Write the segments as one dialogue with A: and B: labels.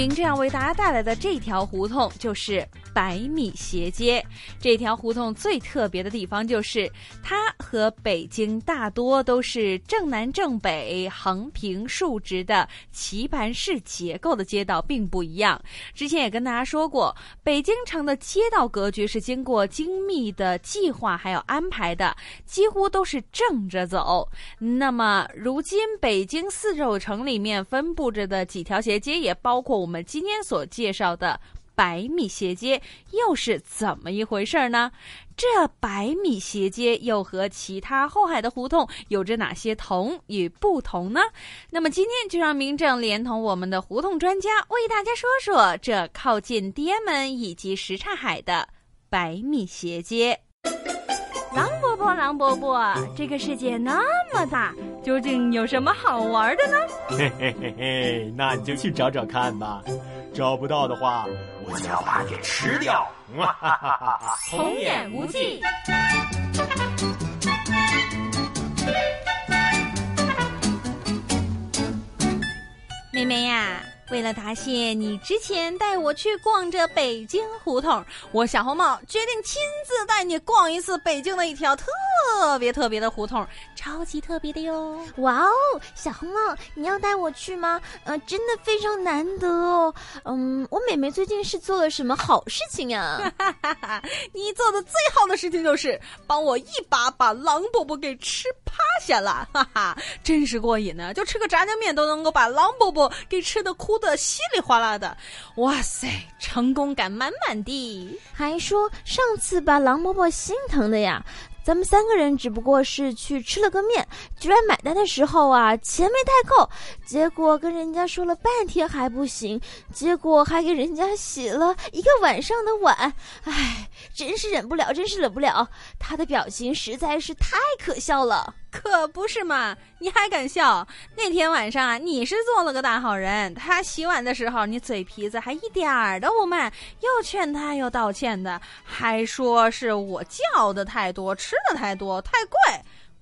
A: 明这样为大家带来的这条胡同就是。百米斜街这条胡同最特别的地方就是，它和北京大多都是正南正北、横平竖直的棋盘式结构的街道并不一样。之前也跟大家说过，北京城的街道格局是经过精密的计划还有安排的，几乎都是正着走。那么，如今北京四周城里面分布着的几条斜街，也包括我我们今天所介绍的。百米斜街又是怎么一回事呢？这百米斜街又和其他后海的胡同有着哪些同与不同呢？那么今天就让明正连同我们的胡同专家为大家说说这靠近地安门以及什刹海的百米斜街。狼伯伯，狼伯伯，这个世界那么大，究竟有什么好玩的呢？
B: 嘿嘿嘿嘿，那你就去找找看吧。找不到的话，我就要把你给吃掉！哈哈哈哈哈！
A: 童言无忌。妹妹呀，为了答谢你之前带我去逛这北京胡同，我小红帽决定亲自带你逛一次北京的一条特。别特别的胡同，超级特别的哟！
C: 哇哦，小红帽，你要带我去吗？呃，真的非常难得哦。嗯，我妹妹最近是做了什么好事情呀？
A: 你做的最好的事情就是帮我一把把狼伯伯给吃趴下了，哈哈，真是过瘾呢！就吃个炸酱面都能够把狼伯伯给吃的哭的稀里哗啦的，哇塞，成功感满满的。
C: 还说上次把狼伯伯心疼的呀。咱们三个人只不过是去吃了个面，居然买单的时候啊，钱没带够，结果跟人家说了半天还不行，结果还给人家洗了一个晚上的碗，唉，真是忍不了，真是忍不了，他的表情实在是太可笑了。
A: 可不是嘛！你还敢笑？那天晚上啊，你是做了个大好人。他洗碗的时候，你嘴皮子还一点儿都不慢，又劝他又道歉的，还说是我叫的太多，吃吃的太多，太贵。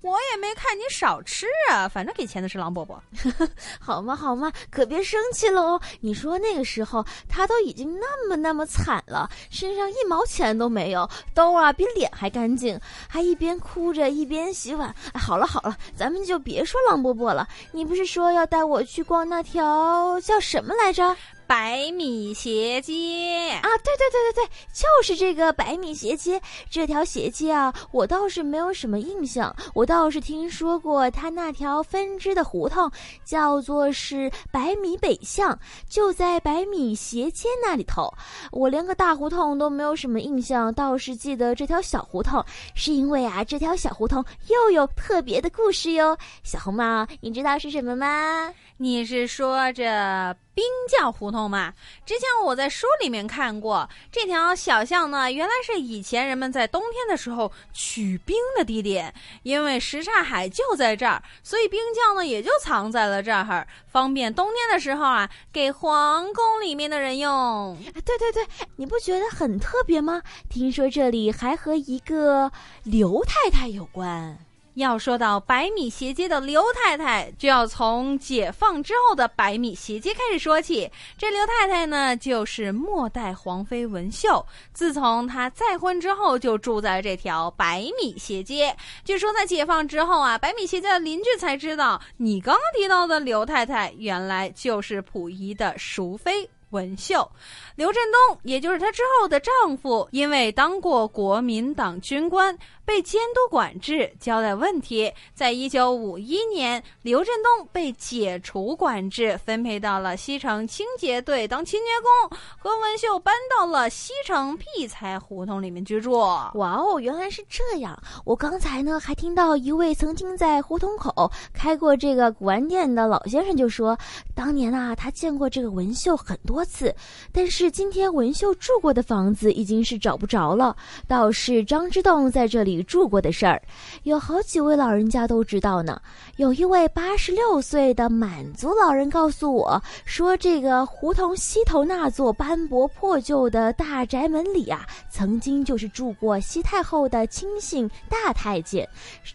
A: 我也没看你少吃啊，反正给钱的是狼伯伯。
C: 好嘛好嘛，可别生气了哦。你说那个时候他都已经那么那么惨了，身上一毛钱都没有，兜啊比脸还干净，还一边哭着一边洗碗。好了好了，咱们就别说狼伯伯了。你不是说要带我去逛那条叫什么来着？
A: 百米斜街
C: 啊，对对对对对，就是这个百米斜街。这条斜街啊，我倒是没有什么印象，我倒是听说过它那条分支的胡同，叫做是百米北巷，就在百米斜街那里头。我连个大胡同都没有什么印象，倒是记得这条小胡同，是因为啊，这条小胡同又有特别的故事哟。小红帽，你知道是什么吗？
A: 你是说这？冰窖胡同吗，之前我在书里面看过这条小巷呢，原来是以前人们在冬天的时候取冰的地点，因为什刹海就在这儿，所以冰窖呢也就藏在了这儿，方便冬天的时候啊给皇宫里面的人用。
C: 对对对，你不觉得很特别吗？听说这里还和一个刘太太有关。
A: 要说到百米斜街的刘太太，就要从解放之后的百米斜街开始说起。这刘太太呢，就是末代皇妃文秀。自从她再婚之后，就住在这条百米斜街。据说在解放之后啊，百米斜街的邻居才知道，你刚刚提到的刘太太，原来就是溥仪的淑妃。文秀，刘振东，也就是她之后的丈夫，因为当过国民党军官，被监督管制、交代问题。在一九五一年，刘振东被解除管制，分配到了西城清洁队当清洁工。何文秀搬到了西城碧才胡同里面居住。
C: 哇哦，原来是这样！我刚才呢还听到一位曾经在胡同口开过这个古玩店的老先生就说，当年啊他见过这个文秀很多次，但是今天文秀住过的房子已经是找不着了，倒是张之洞在这里住过的事儿，有好几位老人家都知道呢。有一位八十六岁的满族老人告诉我说，这个胡同西头那座斑驳破旧的大宅门里啊，曾经就是住过西太后的亲信大太监，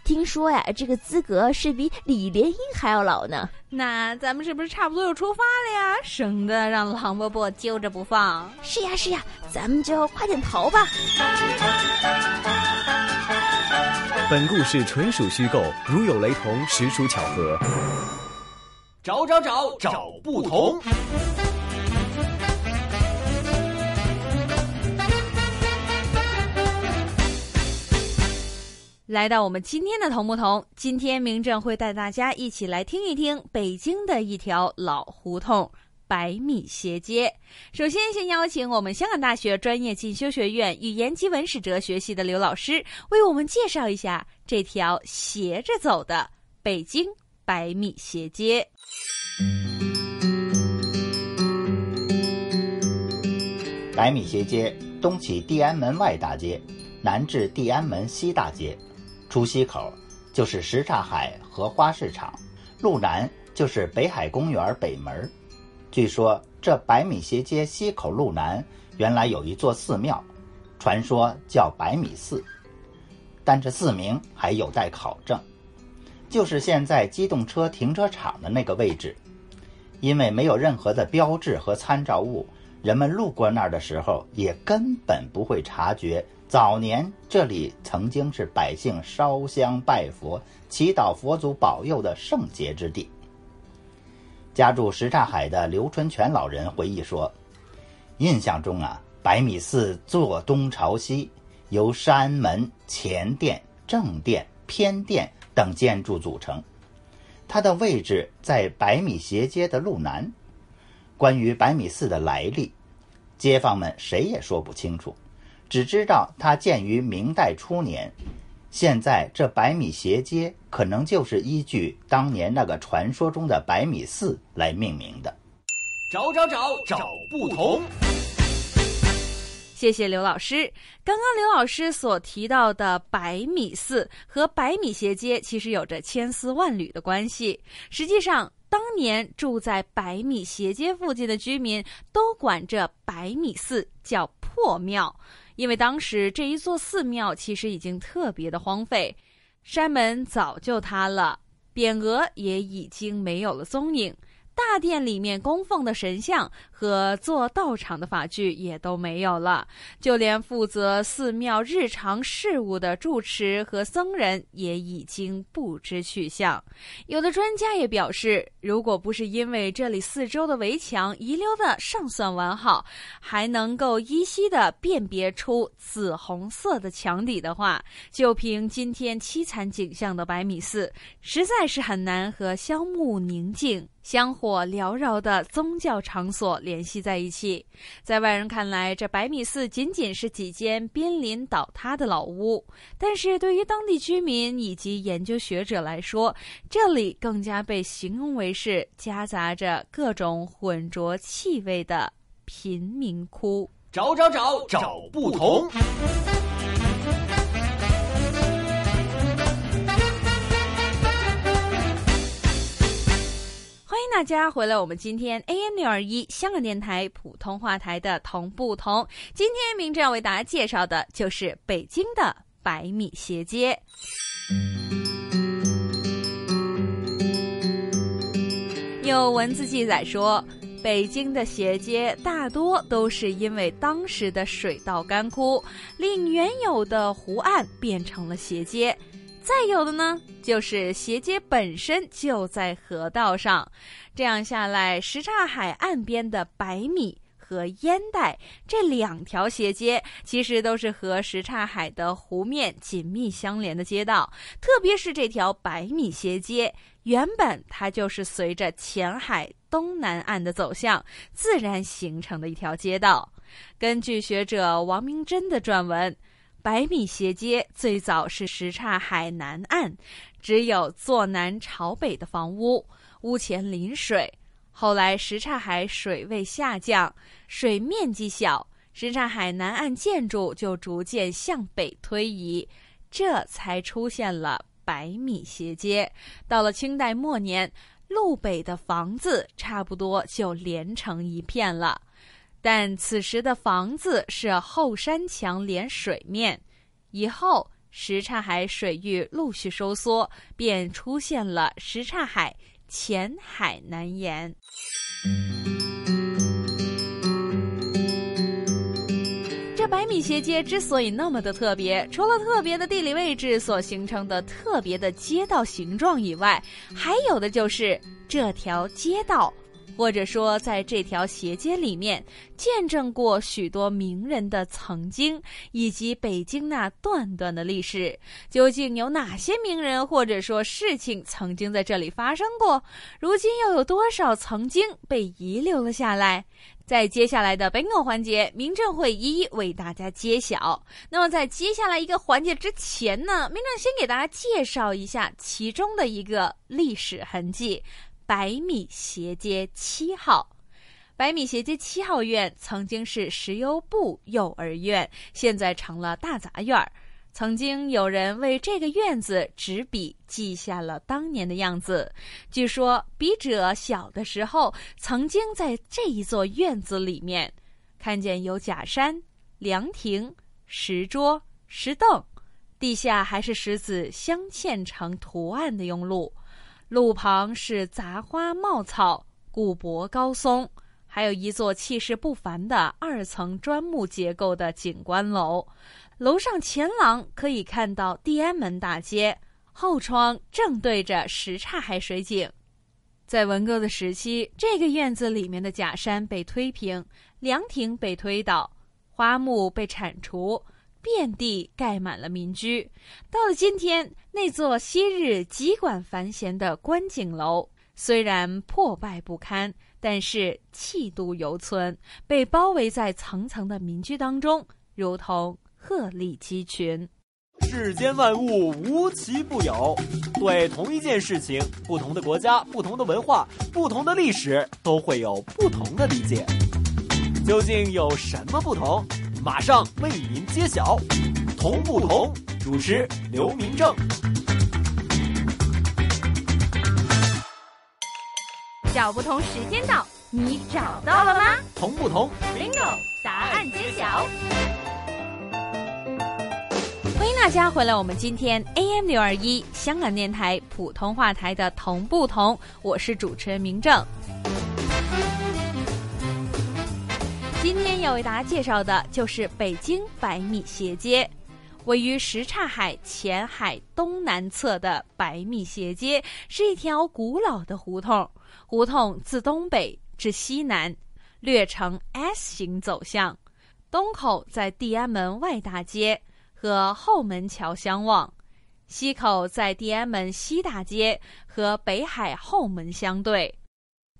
C: 听说呀，这个资格是比李莲英还要老呢。
A: 那咱们是不是差不多要出发了呀？省得让狼伯伯揪着不放。
C: 是呀是呀，咱们就快点逃吧。
D: 本故事纯属虚构，如有雷同，实属巧合。
B: 找找找找不同。
A: 来到我们今天的同不同，今天明正会带大家一起来听一听北京的一条老胡同——百米斜街。首先，先邀请我们香港大学专业进修学院语言及文史哲学系的刘老师，为我们介绍一下这条斜着走的北京百米斜街。
E: 百米斜街东起地安门外大街，南至地安门西大街。出西口就是什刹海荷花市场，路南就是北海公园北门。据说这百米斜街西口路南原来有一座寺庙，传说叫百米寺，但这寺名还有待考证。就是现在机动车停车场的那个位置，因为没有任何的标志和参照物，人们路过那儿的时候也根本不会察觉。早年这里曾经是百姓烧香拜佛、祈祷佛祖保佑的圣洁之地。家住什刹海的刘春泉老人回忆说：“印象中啊，百米寺坐东朝西，由山门、前殿、正殿、偏殿等建筑组成。它的位置在百米斜街的路南。关于百米寺的来历，街坊们谁也说不清楚。”只知道它建于明代初年，现在这百米斜街可能就是依据当年那个传说中的百米寺来命名的。
B: 找找找找不同。
A: 谢谢刘老师。刚刚刘老师所提到的百米寺和百米斜街其实有着千丝万缕的关系。实际上，当年住在百米斜街附近的居民都管这百米寺叫破庙。因为当时这一座寺庙其实已经特别的荒废，山门早就塌了，匾额也已经没有了踪影。大殿里面供奉的神像和做道场的法具也都没有了，就连负责寺庙日常事务的住持和僧人也已经不知去向。有的专家也表示，如果不是因为这里四周的围墙遗留的尚算完好，还能够依稀的辨别出紫红色的墙底的话，就凭今天凄惨景象的百米寺，实在是很难和香木宁静。香火缭绕的宗教场所联系在一起，在外人看来，这百米寺仅仅是几间濒临倒塌的老屋；但是对于当地居民以及研究学者来说，这里更加被形容为是夹杂着各种浑浊气味的贫民窟。
B: 找找找找不同。
A: 欢迎大家回来！我们今天 AM 六二一香港电台普通话台的同不同。今天明正要为大家介绍的就是北京的百米斜街。有文字记载说，北京的斜街大多都是因为当时的水稻干枯，令原有的湖岸变成了斜街。再有的呢，就是斜街本身就在河道上，这样下来，什刹海岸边的百米和烟袋这两条斜街，其实都是和什刹海的湖面紧密相连的街道。特别是这条百米斜街，原本它就是随着前海东南岸的走向自然形成的一条街道。根据学者王明珍的撰文，百米斜街最早是什刹海南岸，只有坐南朝北的房屋，屋前临水。后来，什刹海水位下降，水面积小，什刹海南岸建筑就逐渐向北推移，这才出现了百米斜街。到了清代末年，路北的房子差不多就连成一片了，但此时的房子是后山墙连水面，以后什刹海水域陆续收缩，便出现了什刹海。前海南沿，这百米斜街之所以那么的特别，除了特别的地理位置所形成的特别的街道形状以外，还有的就是这条街道。或者说，在这条斜街里面，见证过许多名人的曾经，以及北京那段段的历史。究竟有哪些名人或者说事情曾经在这里发生过？如今又有多少曾经被遗留了下来？在接下来的本口环节，明正会一一为大家揭晓。那么，在接下来一个环节之前呢，明正先给大家介绍一下其中的一个历史痕迹。百米斜街七号，百米斜街七号院曾经是石油部幼儿园，现在成了大杂院儿。曾经有人为这个院子执笔记下了当年的样子。据说笔者小的时候，曾经在这一座院子里面看见有假山、凉亭、石桌、石凳，地下还是石子镶嵌成图案的用路。路旁是杂花茂草、古柏高松，还有一座气势不凡的二层砖木结构的景观楼。楼上前廊可以看到地安门大街，后窗正对着什刹海水景。在文革的时期，这个院子里面的假山被推平，凉亭被推倒，花木被铲除。遍地盖满了民居。到了今天，那座昔日极管繁闲的观景楼，虽然破败不堪，但是气度犹存，被包围在层层的民居当中，如同鹤立鸡群。
B: 世间万物无奇不有，对同一件事情，不同的国家、不同的文化、不同的历史，都会有不同的理解。究竟有什么不同？马上为您揭晓，同不同？主持刘明正。
A: 小不同时间到，你找到了吗？
B: 同不同
A: ？Bingo！答案揭晓。欢迎大家回来，我们今天 AM 六二一香港电台普通话台的同不同？我是主持人明正。天要为大家介绍的就是北京百米斜街，位于什刹海前海东南侧的百米斜街是一条古老的胡同，胡同自东北至西南略呈 S 型走向，东口在地安门外大街和后门桥相望，西口在地安门西大街和北海后门相对。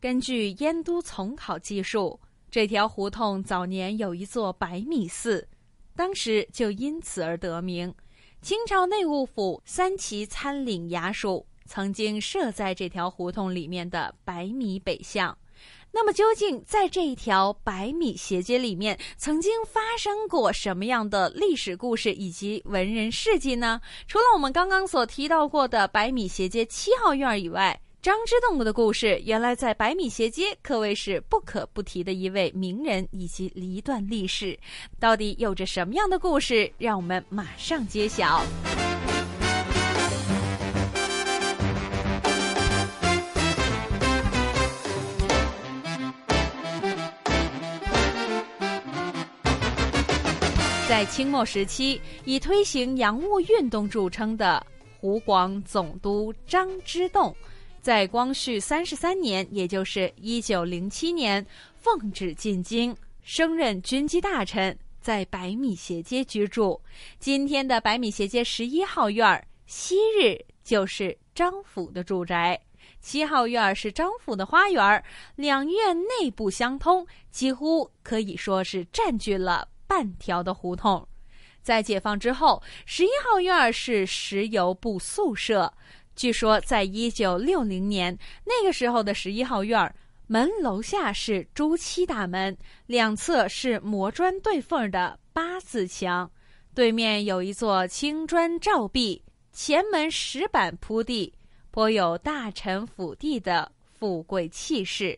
A: 根据燕都从考技术。这条胡同早年有一座百米寺，当时就因此而得名。清朝内务府三旗参领衙署曾经设在这条胡同里面的百米北巷。那么，究竟在这一条百米斜街里面，曾经发生过什么样的历史故事以及文人事迹呢？除了我们刚刚所提到过的百米斜街七号院以外，张之洞的故事，原来在百米斜街可谓是不可不提的一位名人以及一段历史。到底有着什么样的故事？让我们马上揭晓。在清末时期，以推行洋务运动著称的湖广总督张之洞。在光绪三十三年，也就是一九零七年，奉旨进京，升任军机大臣，在百米斜街居住。今天的百米斜街十一号院儿，昔日就是张府的住宅。七号院儿是张府的花园，两院内部相通，几乎可以说是占据了半条的胡同。在解放之后，十一号院儿是石油部宿舍。据说，在一九六零年那个时候的十一号院儿门楼下是朱漆大门，两侧是磨砖对缝的八字墙，对面有一座青砖照壁，前门石板铺地。颇有大臣府邸的富贵气势，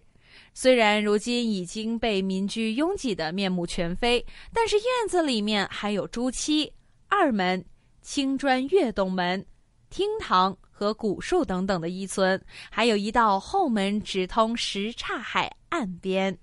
A: 虽然如今已经被民居拥挤的面目全非，但是院子里面还有朱漆、二门、青砖跃动门、厅堂和古树等等的依存，还有一道后门直通什刹海岸边。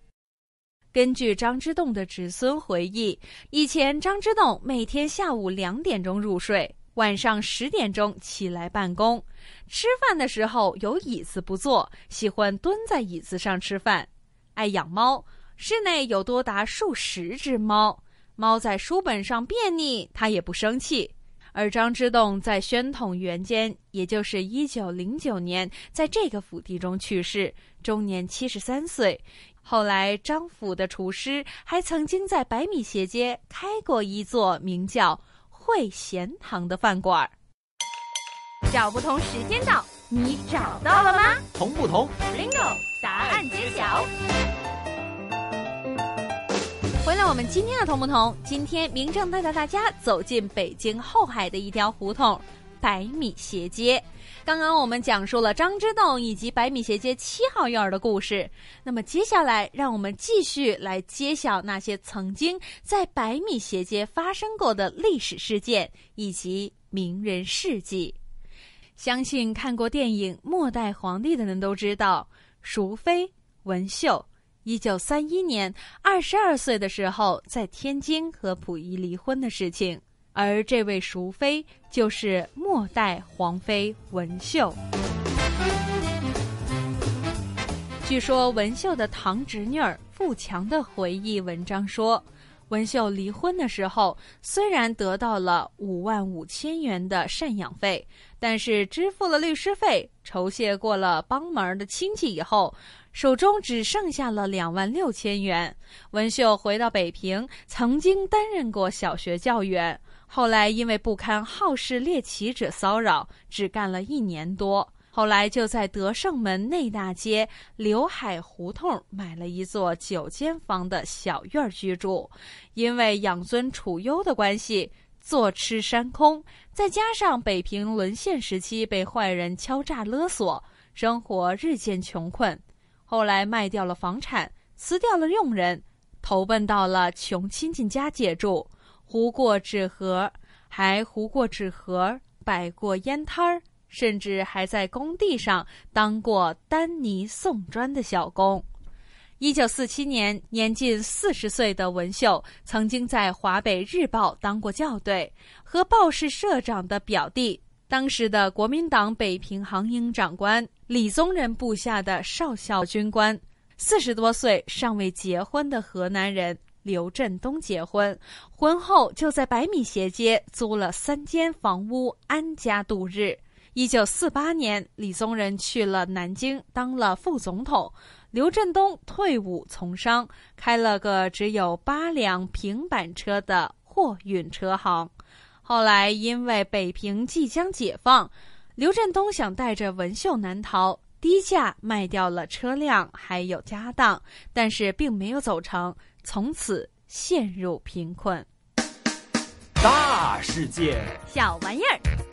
A: 根据张之洞的子孙回忆，以前张之洞每天下午两点钟入睡。晚上十点钟起来办公，吃饭的时候有椅子不坐，喜欢蹲在椅子上吃饭。爱养猫，室内有多达数十只猫。猫在书本上便溺，他也不生气。而张之洞在宣统元间，也就是一九零九年，在这个府邸中去世，终年七十三岁。后来张府的厨师还曾经在百米斜街开过一座名叫。会贤堂的饭馆，
C: 找不同时间到，你找到了吗？
B: 同不同
C: ？Bingo！答案揭晓。
A: 回来，我们今天的同不同？今天明正带着大家走进北京后海的一条胡同——百米斜街。刚刚我们讲述了张之洞以及百米斜街七号院的故事，那么接下来让我们继续来揭晓那些曾经在百米斜街发生过的历史事件以及名人事迹。相信看过电影《末代皇帝》的人都知道，淑妃文秀一九三一年二十二岁的时候在天津和溥仪离婚的事情。而这位淑妃就是末代皇妃文秀。据说文秀的堂侄女儿富强的回忆文章说，文秀离婚的时候虽然得到了五万五千元的赡养费，但是支付了律师费、酬谢过了帮忙的亲戚以后，手中只剩下了两万六千元。文秀回到北平，曾经担任过小学教员。后来因为不堪好事猎奇者骚扰，只干了一年多。后来就在德胜门内大街刘海胡同买了一座九间房的小院居住。因为养尊处优的关系，坐吃山空，再加上北平沦陷时期被坏人敲诈勒索，生活日渐穷困。后来卖掉了房产，辞掉了佣人，投奔到了穷亲戚家借住。糊过纸盒，还糊过纸盒，摆过烟摊儿，甚至还在工地上当过丹泥送砖的小工。一九四七年，年近四十岁的文秀曾经在华北日报当过校对，和报社社长的表弟，当时的国民党北平航营长官李宗仁部下的少校军官，四十多岁尚未结婚的河南人。刘振东结婚，婚后就在百米斜街租了三间房屋安家度日。一九四八年，李宗仁去了南京当了副总统，刘振东退伍从商，开了个只有八辆平板车的货运车行。后来因为北平即将解放，刘振东想带着文秀南逃，低价卖掉了车辆还有家当，但是并没有走成。从此陷入贫困。
B: 大世界，
C: 小玩意儿。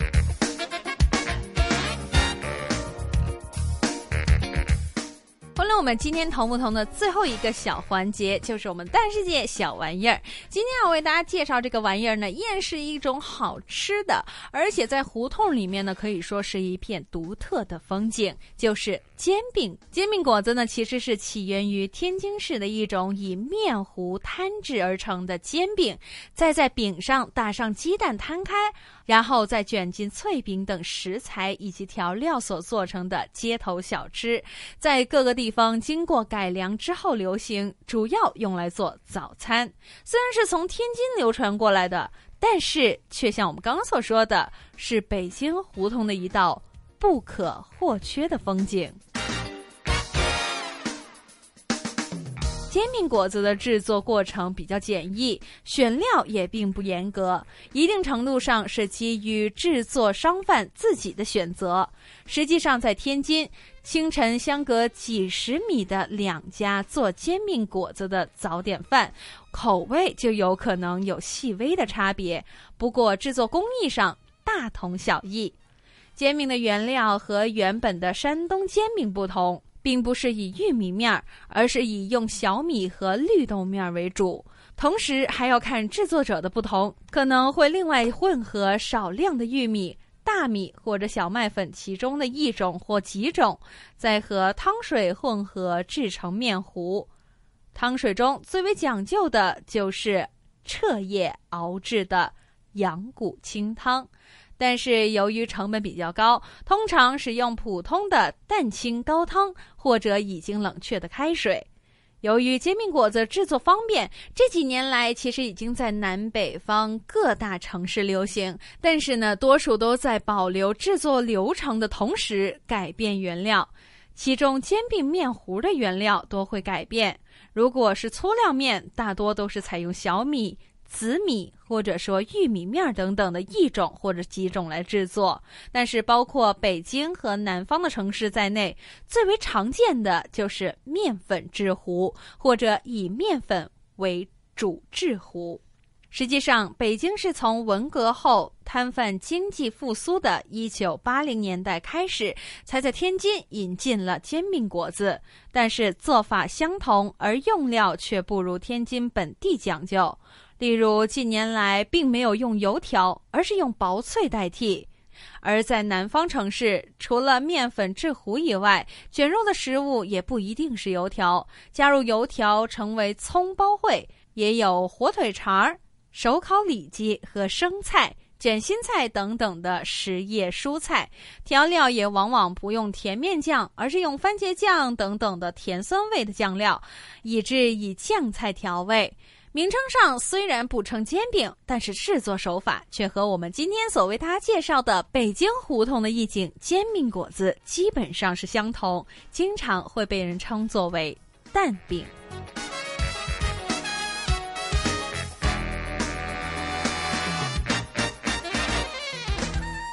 A: 欢迎我们今天同不同的最后一个小环节，就是我们大世界小玩意儿。今天要为大家介绍这个玩意儿呢，依然是一种好吃的，而且在胡同里面呢，可以说是一片独特的风景，就是煎饼。煎饼果子呢，其实是起源于天津市的一种以面糊摊制而成的煎饼，再在饼上打上鸡蛋摊开。然后再卷进脆饼等食材以及调料所做成的街头小吃，在各个地地方经过改良之后流行，主要用来做早餐。虽然是从天津流传过来的，但是却像我们刚刚所说的，是北京胡同的一道不可或缺的风景。煎饼果子的制作过程比较简易，选料也并不严格，一定程度上是基于制作商贩自己的选择。实际上，在天津，清晨相隔几十米的两家做煎饼果子的早点饭，口味就有可能有细微的差别，不过制作工艺上大同小异。煎饼的原料和原本的山东煎饼不同。并不是以玉米面儿，而是以用小米和绿豆面为主。同时还要看制作者的不同，可能会另外混合少量的玉米、大米或者小麦粉其中的一种或几种，再和汤水混合制成面糊。汤水中最为讲究的就是彻夜熬制的羊骨清汤。但是由于成本比较高，通常使用普通的蛋清高汤或者已经冷却的开水。由于煎饼果子制作方便，这几年来其实已经在南北方各大城市流行。但是呢，多数都在保留制作流程的同时改变原料，其中煎饼面糊的原料都会改变。如果是粗料面，大多都是采用小米。紫米或者说玉米面等等的一种或者几种来制作，但是包括北京和南方的城市在内，最为常见的就是面粉制糊或者以面粉为主制糊。实际上，北京是从文革后摊贩经济复苏的一九八零年代开始，才在天津引进了煎饼果子，但是做法相同，而用料却不如天津本地讲究。例如，近年来并没有用油条，而是用薄脆代替；而在南方城市，除了面粉制糊以外，卷肉的食物也不一定是油条，加入油条成为葱包烩，也有火腿肠、手烤里脊和生菜、卷心菜等等的实叶蔬菜。调料也往往不用甜面酱，而是用番茄酱等等的甜酸味的酱料，以致以酱菜调味。名称上虽然不称煎饼，但是制作手法却和我们今天所为大家介绍的北京胡同的意境煎饼果子基本上是相同，经常会被人称作为蛋饼。